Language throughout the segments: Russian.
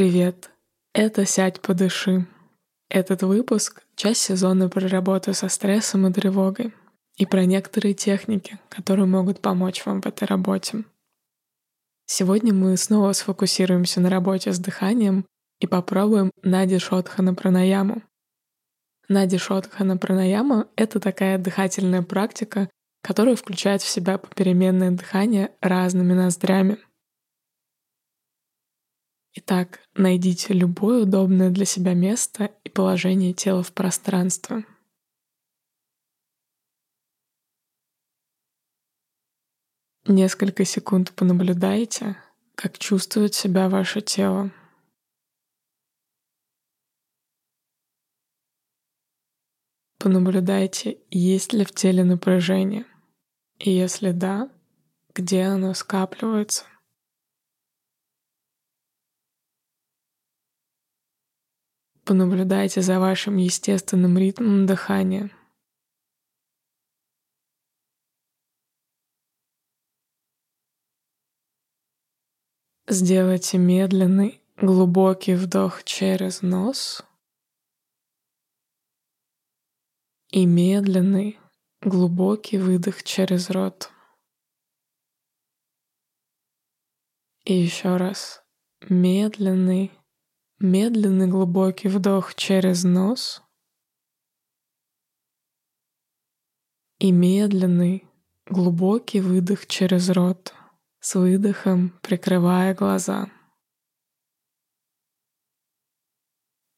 Привет! Это «Сядь, подыши». Этот выпуск — часть сезона про работу со стрессом и тревогой и про некоторые техники, которые могут помочь вам в этой работе. Сегодня мы снова сфокусируемся на работе с дыханием и попробуем Нади Шотхана пранаяму. Нади Шотхана пранаяма — это такая дыхательная практика, которая включает в себя попеременное дыхание разными ноздрями — Итак, найдите любое удобное для себя место и положение тела в пространстве. Несколько секунд понаблюдайте, как чувствует себя ваше тело. Понаблюдайте, есть ли в теле напряжение. И если да, где оно скапливается. Понаблюдайте за вашим естественным ритмом дыхания. Сделайте медленный, глубокий вдох через нос и медленный, глубокий выдох через рот. И еще раз медленный, Медленный глубокий вдох через нос и медленный глубокий выдох через рот с выдохом прикрывая глаза.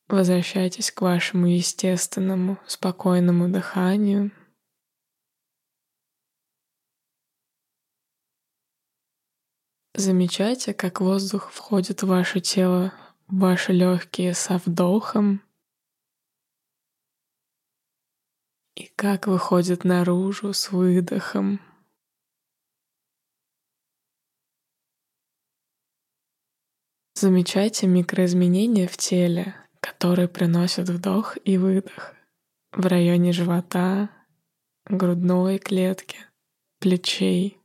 Возвращайтесь к вашему естественному, спокойному дыханию. Замечайте, как воздух входит в ваше тело ваши легкие со вдохом и как выходит наружу с выдохом. Замечайте микроизменения в теле, которые приносят вдох и выдох в районе живота, грудной клетки, плечей.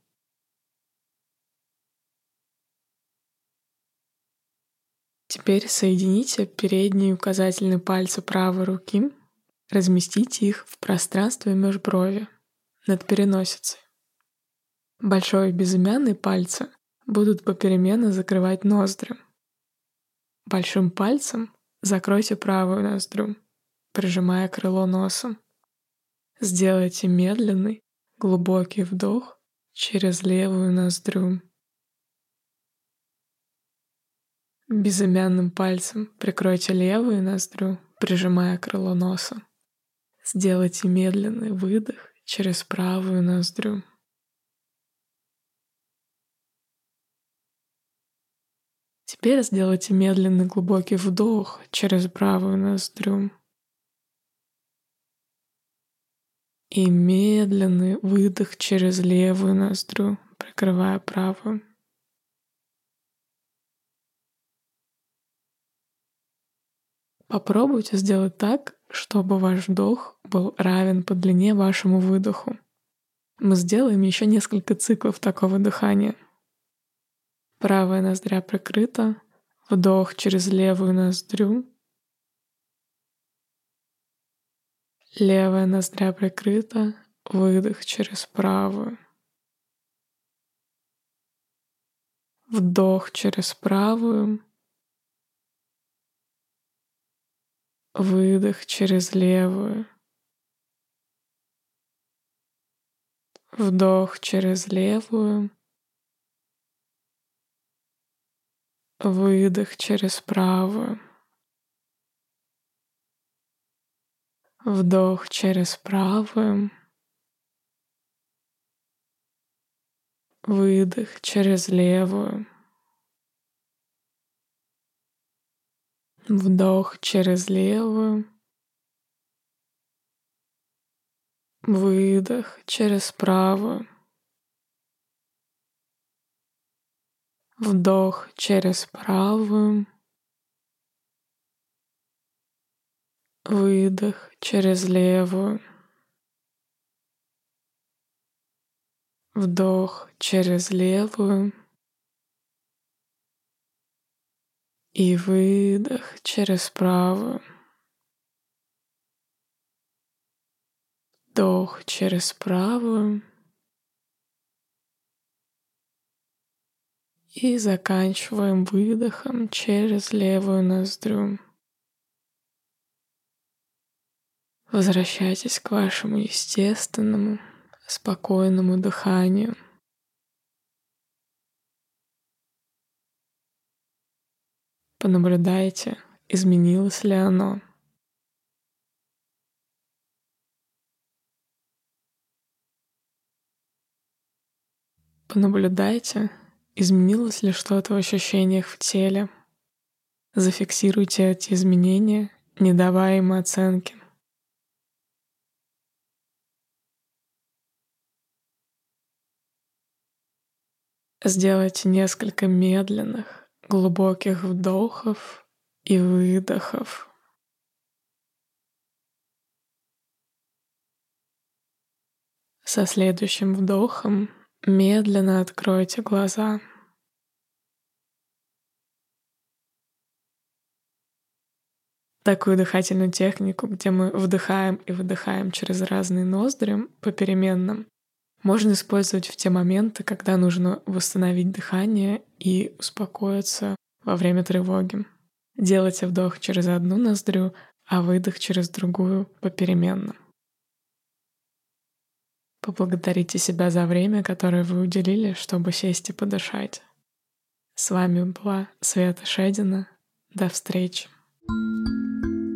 Теперь соедините передние указательные пальцы правой руки, разместите их в пространстве межброви над переносицей. Большой и безымянный пальцы будут попеременно закрывать ноздри. Большим пальцем закройте правую ноздрю, прижимая крыло носом. Сделайте медленный, глубокий вдох через левую ноздрю. Безымянным пальцем прикройте левую ноздрю, прижимая крыло носа. Сделайте медленный выдох через правую ноздрю. Теперь сделайте медленный глубокий вдох через правую ноздрю. И медленный выдох через левую ноздрю, прикрывая правую. Попробуйте сделать так, чтобы ваш вдох был равен по длине вашему выдоху. Мы сделаем еще несколько циклов такого дыхания. Правая ноздря прикрыта, вдох через левую ноздрю, левая ноздря прикрыта, выдох через правую. Вдох через правую, Выдох через левую. Вдох через левую. Выдох через правую. Вдох через правую. Выдох через левую. Вдох через левую. Выдох через правую. Вдох через правую. Выдох через левую. Вдох через левую. И выдох через правую. Вдох через правую. И заканчиваем выдохом через левую ноздрю. Возвращайтесь к вашему естественному, спокойному дыханию. Понаблюдайте, изменилось ли оно. Понаблюдайте, изменилось ли что-то в ощущениях в теле. Зафиксируйте эти изменения, не давая им оценки. Сделайте несколько медленных, глубоких вдохов и выдохов. Со следующим вдохом медленно откройте глаза. Такую дыхательную технику, где мы вдыхаем и выдыхаем через разные ноздри попеременно, можно использовать в те моменты, когда нужно восстановить дыхание и успокоиться во время тревоги. Делайте вдох через одну ноздрю, а выдох через другую попеременно. Поблагодарите себя за время, которое вы уделили, чтобы сесть и подышать. С вами была Света Шедина. До встречи. thank you